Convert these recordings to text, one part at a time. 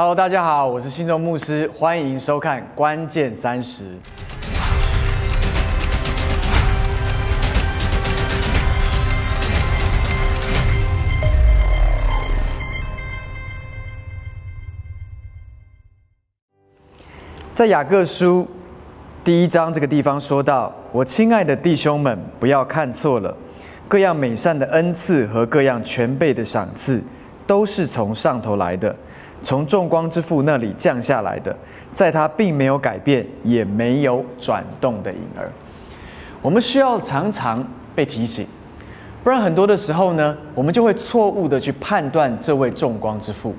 Hello，大家好，我是信中牧师，欢迎收看《关键三十》。在雅各书第一章这个地方说到：“我亲爱的弟兄们，不要看错了，各样美善的恩赐和各样全备的赏赐，都是从上头来的，从众光之父那里降下来的，在他并没有改变，也没有转动的影儿。”我们需要常常被提醒，不然很多的时候呢，我们就会错误的去判断这位众光之父。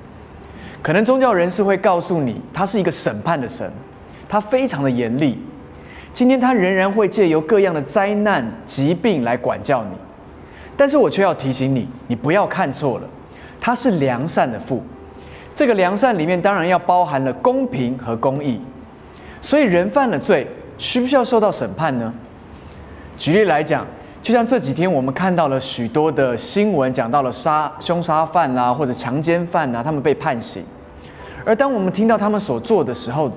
可能宗教人士会告诉你，他是一个审判的神。他非常的严厉，今天他仍然会借由各样的灾难、疾病来管教你，但是我却要提醒你，你不要看错了，他是良善的父。这个良善里面当然要包含了公平和公义，所以人犯了罪，需不需要受到审判呢？举例来讲，就像这几天我们看到了许多的新闻，讲到了杀凶杀犯啦，或者强奸犯呐，他们被判刑，而当我们听到他们所做的时候，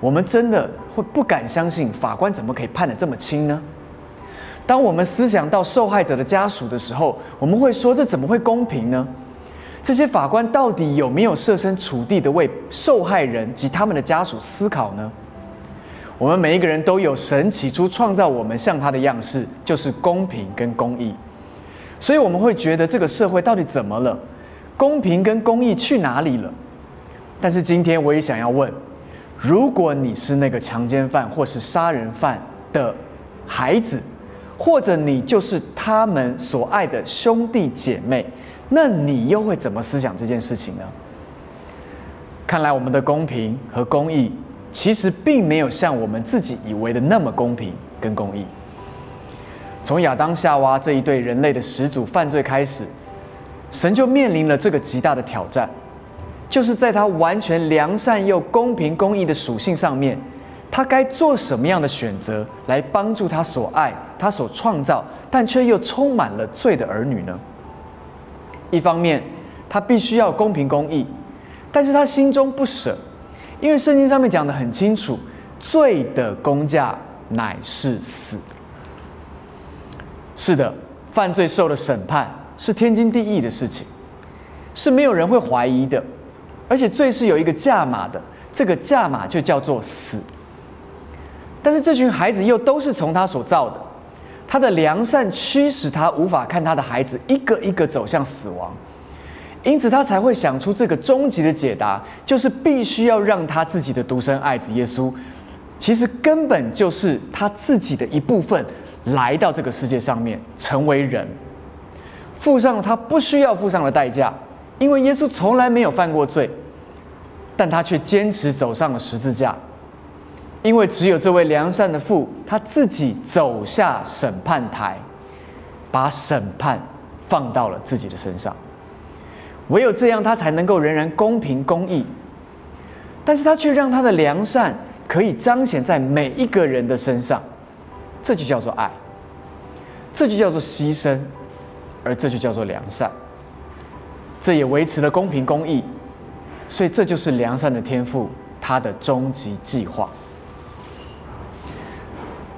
我们真的会不敢相信，法官怎么可以判得这么轻呢？当我们思想到受害者的家属的时候，我们会说：这怎么会公平呢？这些法官到底有没有设身处地的为受害人及他们的家属思考呢？我们每一个人都有神起初创造我们像他的样式，就是公平跟公义。所以我们会觉得这个社会到底怎么了？公平跟公义去哪里了？但是今天我也想要问。如果你是那个强奸犯或是杀人犯的孩子，或者你就是他们所爱的兄弟姐妹，那你又会怎么思想这件事情呢？看来我们的公平和公义，其实并没有像我们自己以为的那么公平跟公义。从亚当夏娃这一对人类的始祖犯罪开始，神就面临了这个极大的挑战。就是在他完全良善又公平公义的属性上面，他该做什么样的选择来帮助他所爱、他所创造但却又充满了罪的儿女呢？一方面，他必须要公平公义，但是他心中不舍，因为圣经上面讲的很清楚，罪的公价乃是死。是的，犯罪受了审判是天经地义的事情，是没有人会怀疑的。而且罪是有一个价码的，这个价码就叫做死。但是这群孩子又都是从他所造的，他的良善驱使他无法看他的孩子一个一个走向死亡，因此他才会想出这个终极的解答，就是必须要让他自己的独生爱子耶稣，其实根本就是他自己的一部分，来到这个世界上面成为人，付上了他不需要付上的代价。因为耶稣从来没有犯过罪，但他却坚持走上了十字架。因为只有这位良善的父，他自己走下审判台，把审判放到了自己的身上。唯有这样，他才能够仍然公平公义。但是他却让他的良善可以彰显在每一个人的身上，这就叫做爱，这就叫做牺牲，而这就叫做良善。这也维持了公平公义，所以这就是良善的天赋，他的终极计划。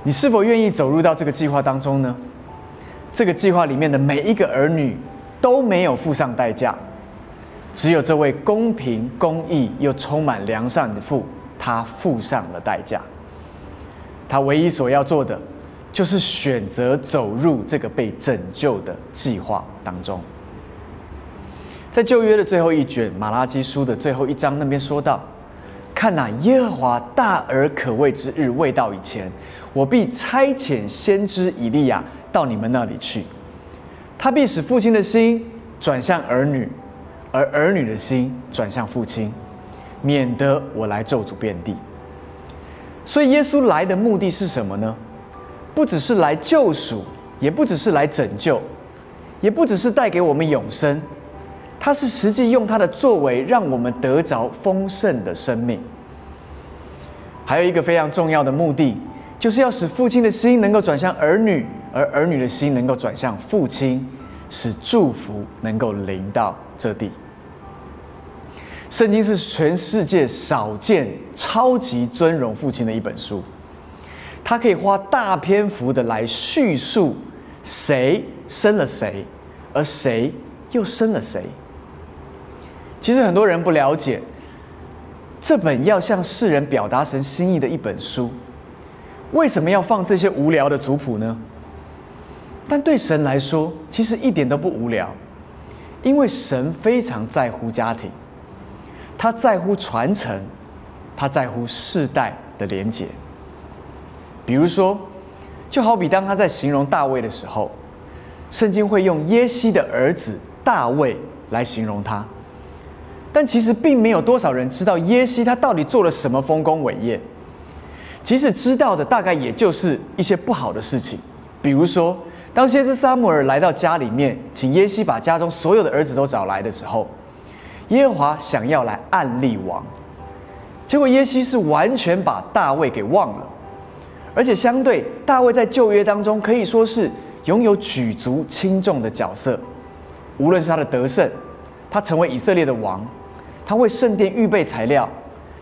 你是否愿意走入到这个计划当中呢？这个计划里面的每一个儿女都没有付上代价，只有这位公平公义又充满良善的父，他付上了代价。他唯一所要做的，就是选择走入这个被拯救的计划当中。在旧约的最后一卷马拉基书的最后一章那边说到：“看哪，耶和华大而可畏之日未到以前，我必差遣先知以利亚到你们那里去，他必使父亲的心转向儿女，而儿女的心转向父亲，免得我来咒诅遍地。”所以耶稣来的目的是什么呢？不只是来救赎，也不只是来拯救，也不只是带给我们永生。他是实际用他的作为，让我们得着丰盛的生命。还有一个非常重要的目的，就是要使父亲的心能够转向儿女，而儿女的心能够转向父亲，使祝福能够临到这地。圣经是全世界少见超级尊荣父亲的一本书，它可以花大篇幅的来叙述谁生了谁，而谁又生了谁。其实很多人不了解，这本要向世人表达神心意的一本书，为什么要放这些无聊的族谱呢？但对神来说，其实一点都不无聊，因为神非常在乎家庭。他在乎传承，他在乎世代的连结。比如说，就好比当他在形容大卫的时候，圣经会用耶西的儿子大卫来形容他，但其实并没有多少人知道耶西他到底做了什么丰功伟业。即使知道的，大概也就是一些不好的事情，比如说，当先知撒母耳来到家里面，请耶西把家中所有的儿子都找来的时候。耶和华想要来暗立王，结果耶西是完全把大卫给忘了，而且相对大卫在旧约当中可以说是拥有举足轻重的角色，无论是他的得胜，他成为以色列的王，他为圣殿预备材料，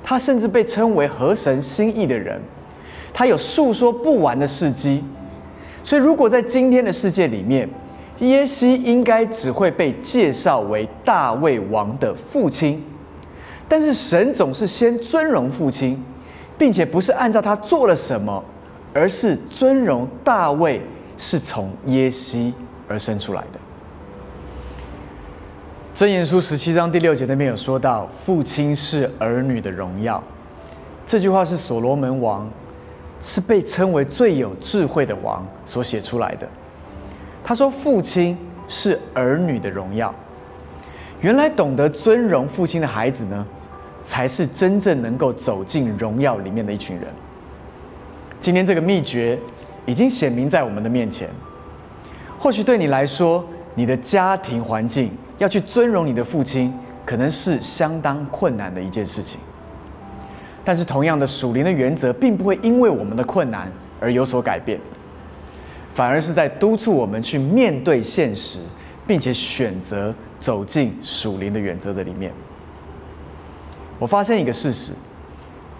他甚至被称为合神心意的人，他有诉说不完的事迹，所以如果在今天的世界里面。耶西应该只会被介绍为大卫王的父亲，但是神总是先尊荣父亲，并且不是按照他做了什么，而是尊荣大卫是从耶西而生出来的。箴言书十七章第六节那边有说到，父亲是儿女的荣耀，这句话是所罗门王，是被称为最有智慧的王所写出来的。他说：“父亲是儿女的荣耀。原来懂得尊荣父亲的孩子呢，才是真正能够走进荣耀里面的一群人。今天这个秘诀已经显明在我们的面前。或许对你来说，你的家庭环境要去尊荣你的父亲，可能是相当困难的一件事情。但是，同样的属灵的原则，并不会因为我们的困难而有所改变。”反而是在督促我们去面对现实，并且选择走进属灵的原则的里面。我发现一个事实：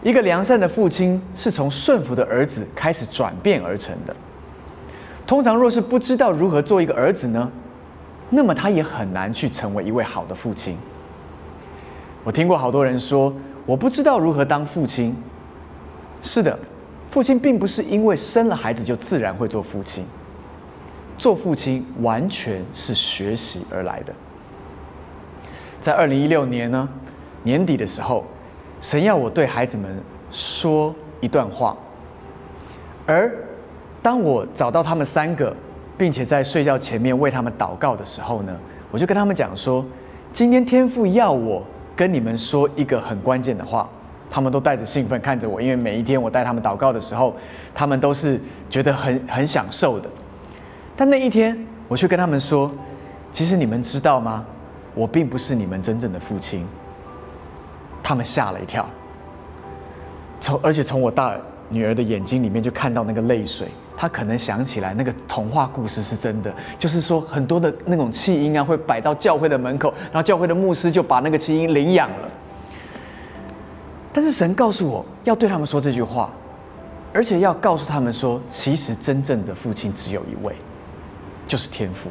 一个良善的父亲是从顺服的儿子开始转变而成的。通常若是不知道如何做一个儿子呢，那么他也很难去成为一位好的父亲。我听过好多人说：“我不知道如何当父亲。”是的。父亲并不是因为生了孩子就自然会做父亲，做父亲完全是学习而来的。在二零一六年呢年底的时候，神要我对孩子们说一段话，而当我找到他们三个，并且在睡觉前面为他们祷告的时候呢，我就跟他们讲说：今天天父要我跟你们说一个很关键的话。他们都带着兴奋看着我，因为每一天我带他们祷告的时候，他们都是觉得很很享受的。但那一天，我却跟他们说：“其实你们知道吗？我并不是你们真正的父亲。”他们吓了一跳，从而且从我大女儿的眼睛里面就看到那个泪水。她可能想起来那个童话故事是真的，就是说很多的那种弃婴啊，会摆到教会的门口，然后教会的牧师就把那个弃婴领养了。但是神告诉我要对他们说这句话，而且要告诉他们说，其实真正的父亲只有一位，就是天父。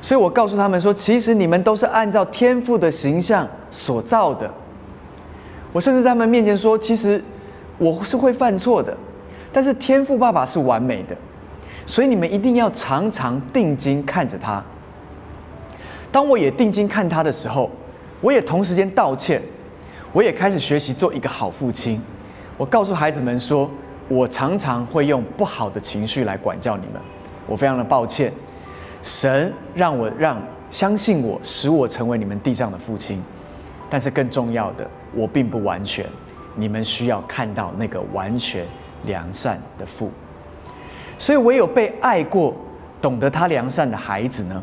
所以我告诉他们说，其实你们都是按照天父的形象所造的。我甚至在他们面前说，其实我是会犯错的，但是天赋爸爸是完美的，所以你们一定要常常定睛看着他。当我也定睛看他的时候，我也同时间道歉。我也开始学习做一个好父亲。我告诉孩子们说，我常常会用不好的情绪来管教你们，我非常的抱歉。神让我让相信我，使我成为你们地上的父亲。但是更重要的，我并不完全。你们需要看到那个完全良善的父。所以唯有被爱过、懂得他良善的孩子呢，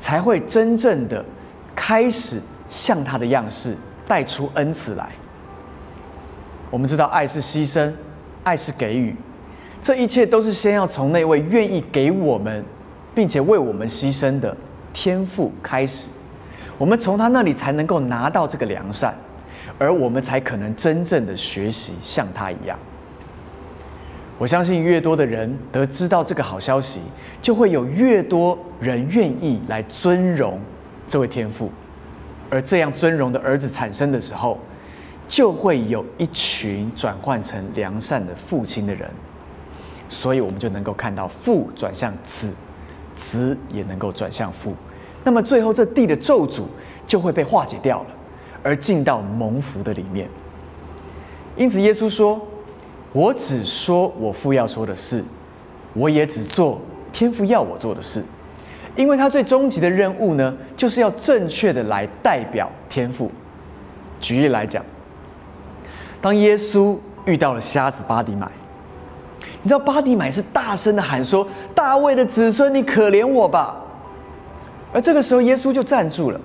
才会真正的开始像他的样式。带出恩慈来。我们知道，爱是牺牲，爱是给予，这一切都是先要从那位愿意给我们，并且为我们牺牲的天赋开始。我们从他那里才能够拿到这个良善，而我们才可能真正的学习像他一样。我相信，越多的人得知到这个好消息，就会有越多人愿意来尊荣这位天父，而这样尊荣的儿子产生的时候，就会有一群转换成良善的父亲的人，所以我们就能够看到父转向子，子也能够转向父，那么最后这地的咒诅就会被化解掉了，而进到蒙福的里面。因此，耶稣说。我只说我父要说的事，我也只做天父要我做的事，因为他最终极的任务呢，就是要正确的来代表天父。举例来讲，当耶稣遇到了瞎子巴迪买，你知道巴迪买是大声的喊说：“大卫的子孙，你可怜我吧！”而这个时候，耶稣就站住了。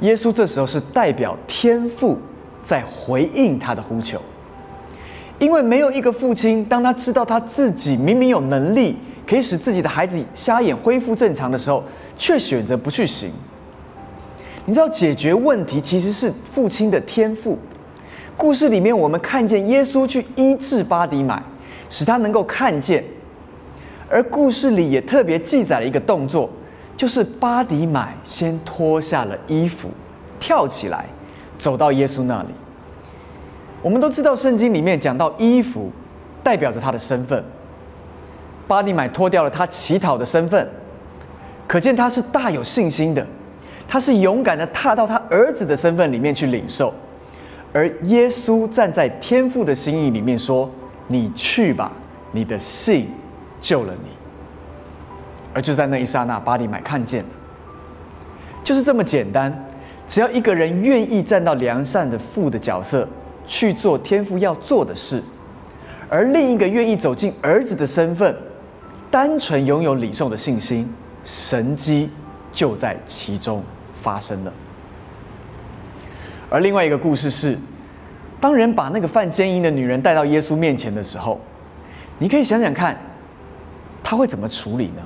耶稣这时候是代表天父在回应他的呼求。因为没有一个父亲，当他知道他自己明明有能力可以使自己的孩子瞎眼恢复正常的时候，却选择不去行。你知道，解决问题其实是父亲的天赋。故事里面，我们看见耶稣去医治巴迪买，使他能够看见。而故事里也特别记载了一个动作，就是巴迪买先脱下了衣服，跳起来，走到耶稣那里。我们都知道，圣经里面讲到衣服代表着他的身份。巴迪买脱掉了他乞讨的身份，可见他是大有信心的，他是勇敢的踏到他儿子的身份里面去领受。而耶稣站在天父的心意里面说：“你去吧，你的信救了你。”而就在那一刹那，巴蒂买看见了，就是这么简单。只要一个人愿意站到良善的父的角色。去做天父要做的事，而另一个愿意走进儿子的身份，单纯拥有领受的信心，神机就在其中发生了。而另外一个故事是，当人把那个犯奸淫的女人带到耶稣面前的时候，你可以想想看，他会怎么处理呢？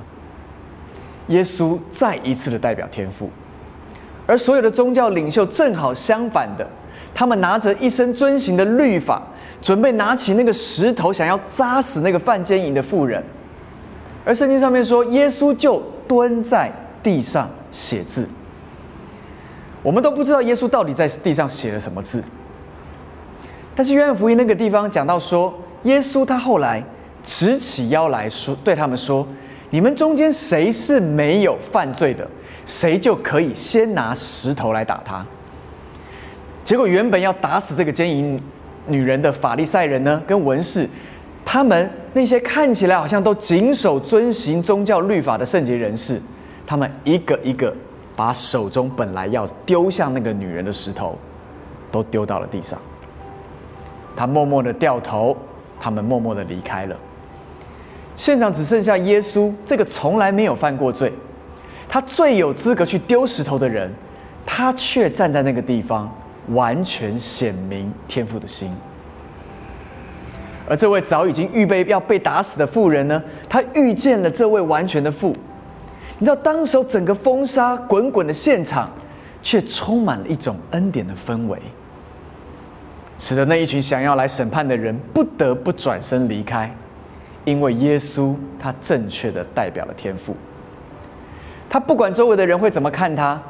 耶稣再一次的代表天父，而所有的宗教领袖正好相反的。他们拿着一身遵行的律法，准备拿起那个石头，想要扎死那个犯奸淫的妇人。而圣经上面说，耶稣就蹲在地上写字。我们都不知道耶稣到底在地上写了什么字。但是约翰福音那个地方讲到说，耶稣他后来直起腰来说，对他们说：“你们中间谁是没有犯罪的，谁就可以先拿石头来打他。”结果原本要打死这个奸淫女人的法利赛人呢，跟文士，他们那些看起来好像都谨守遵行宗教律法的圣洁人士，他们一个一个把手中本来要丢向那个女人的石头，都丢到了地上。他默默的掉头，他们默默的离开了。现场只剩下耶稣这个从来没有犯过罪，他最有资格去丢石头的人，他却站在那个地方。完全显明天父的心，而这位早已经预备要被打死的妇人呢？他遇见了这位完全的父。你知道，当时整个风沙滚滚的现场，却充满了一种恩典的氛围，使得那一群想要来审判的人不得不转身离开，因为耶稣他正确的代表了天父。他不管周围的人会怎么看他，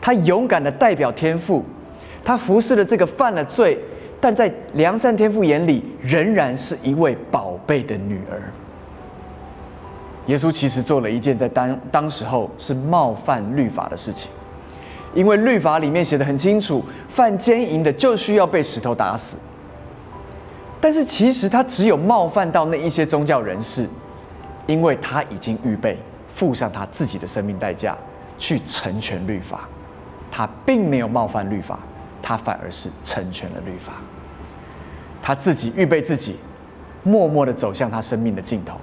他勇敢的代表天父。他服侍了这个犯了罪，但在良善天父眼里仍然是一位宝贝的女儿。耶稣其实做了一件在当当时候是冒犯律法的事情，因为律法里面写的很清楚，犯奸淫的就需要被石头打死。但是其实他只有冒犯到那一些宗教人士，因为他已经预备付上他自己的生命代价去成全律法，他并没有冒犯律法。他反而是成全了律法，他自己预备自己，默默的走向他生命的尽头，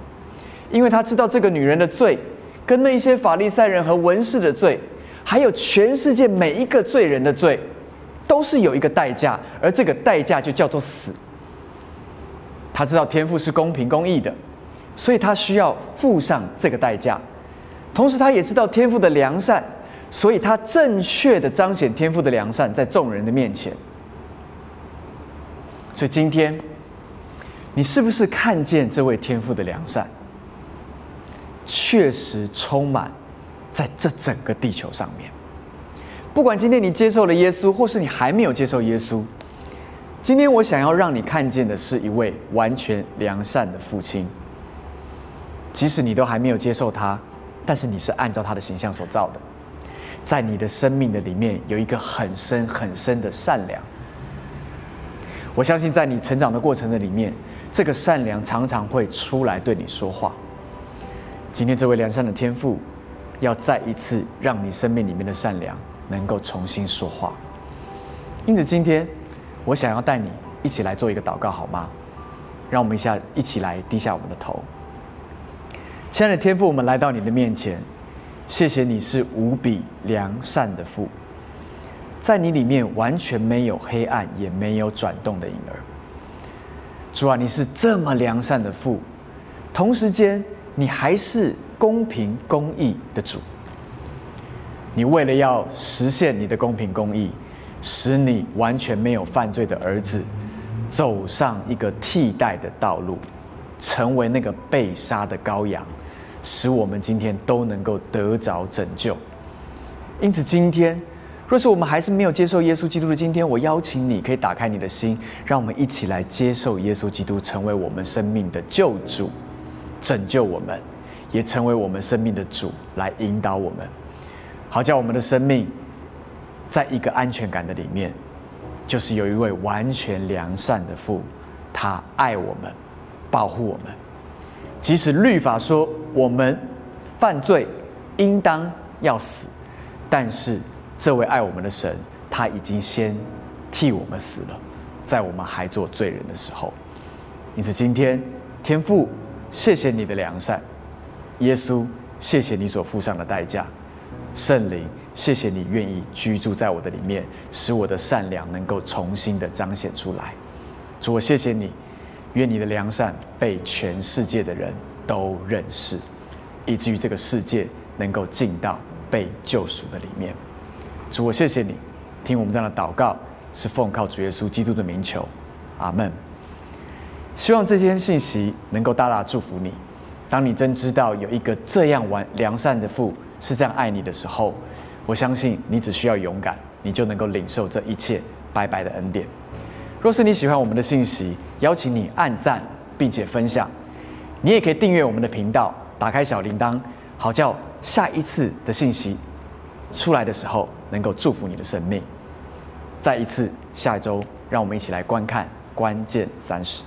因为他知道这个女人的罪，跟那些法利赛人和文士的罪，还有全世界每一个罪人的罪，都是有一个代价，而这个代价就叫做死。他知道天赋是公平公义的，所以他需要付上这个代价，同时他也知道天赋的良善。所以他正确的彰显天赋的良善在众人的面前。所以今天，你是不是看见这位天赋的良善，确实充满在这整个地球上面？不管今天你接受了耶稣，或是你还没有接受耶稣，今天我想要让你看见的是一位完全良善的父亲。即使你都还没有接受他，但是你是按照他的形象所造的，在你的生命的里面有一个很深很深的善良。我相信在你成长的过程的里面，这个善良常常会出来对你说话。今天这位良善的天父，要再一次让你生命里面的善良能够重新说话。因此，今天我想要带你一起来做一个祷告，好吗？让我们一下一起来低下我们的头。亲爱的天父，我们来到你的面前，谢谢你是无比良善的父，在你里面完全没有黑暗，也没有转动的影儿。主啊，你是这么良善的父，同时间你还是公平公义的主。你为了要实现你的公平公义，使你完全没有犯罪的儿子走上一个替代的道路，成为那个被杀的羔羊。使我们今天都能够得着拯救。因此，今天若是我们还是没有接受耶稣基督的今天，我邀请你可以打开你的心，让我们一起来接受耶稣基督，成为我们生命的救主，拯救我们，也成为我们生命的主，来引导我们，好叫我们的生命在一个安全感的里面，就是有一位完全良善的父，他爱我们，保护我们。即使律法说我们犯罪应当要死，但是这位爱我们的神，他已经先替我们死了，在我们还做罪人的时候。因此，今天天父，谢谢你的良善；耶稣，谢谢你所付上的代价；圣灵，谢谢你愿意居住在我的里面，使我的善良能够重新的彰显出来。主，我谢谢你。愿你的良善被全世界的人都认识，以至于这个世界能够进到被救赎的里面。主，我谢谢你，听我们这样的祷告，是奉靠主耶稣基督的名求，阿门。希望这些信息能够大大祝福你。当你真知道有一个这样完良善的父是这样爱你的时候，我相信你只需要勇敢，你就能够领受这一切白白的恩典。若是你喜欢我们的信息，邀请你按赞并且分享。你也可以订阅我们的频道，打开小铃铛，好叫下一次的信息出来的时候能够祝福你的生命。再一次，下周让我们一起来观看关键三十。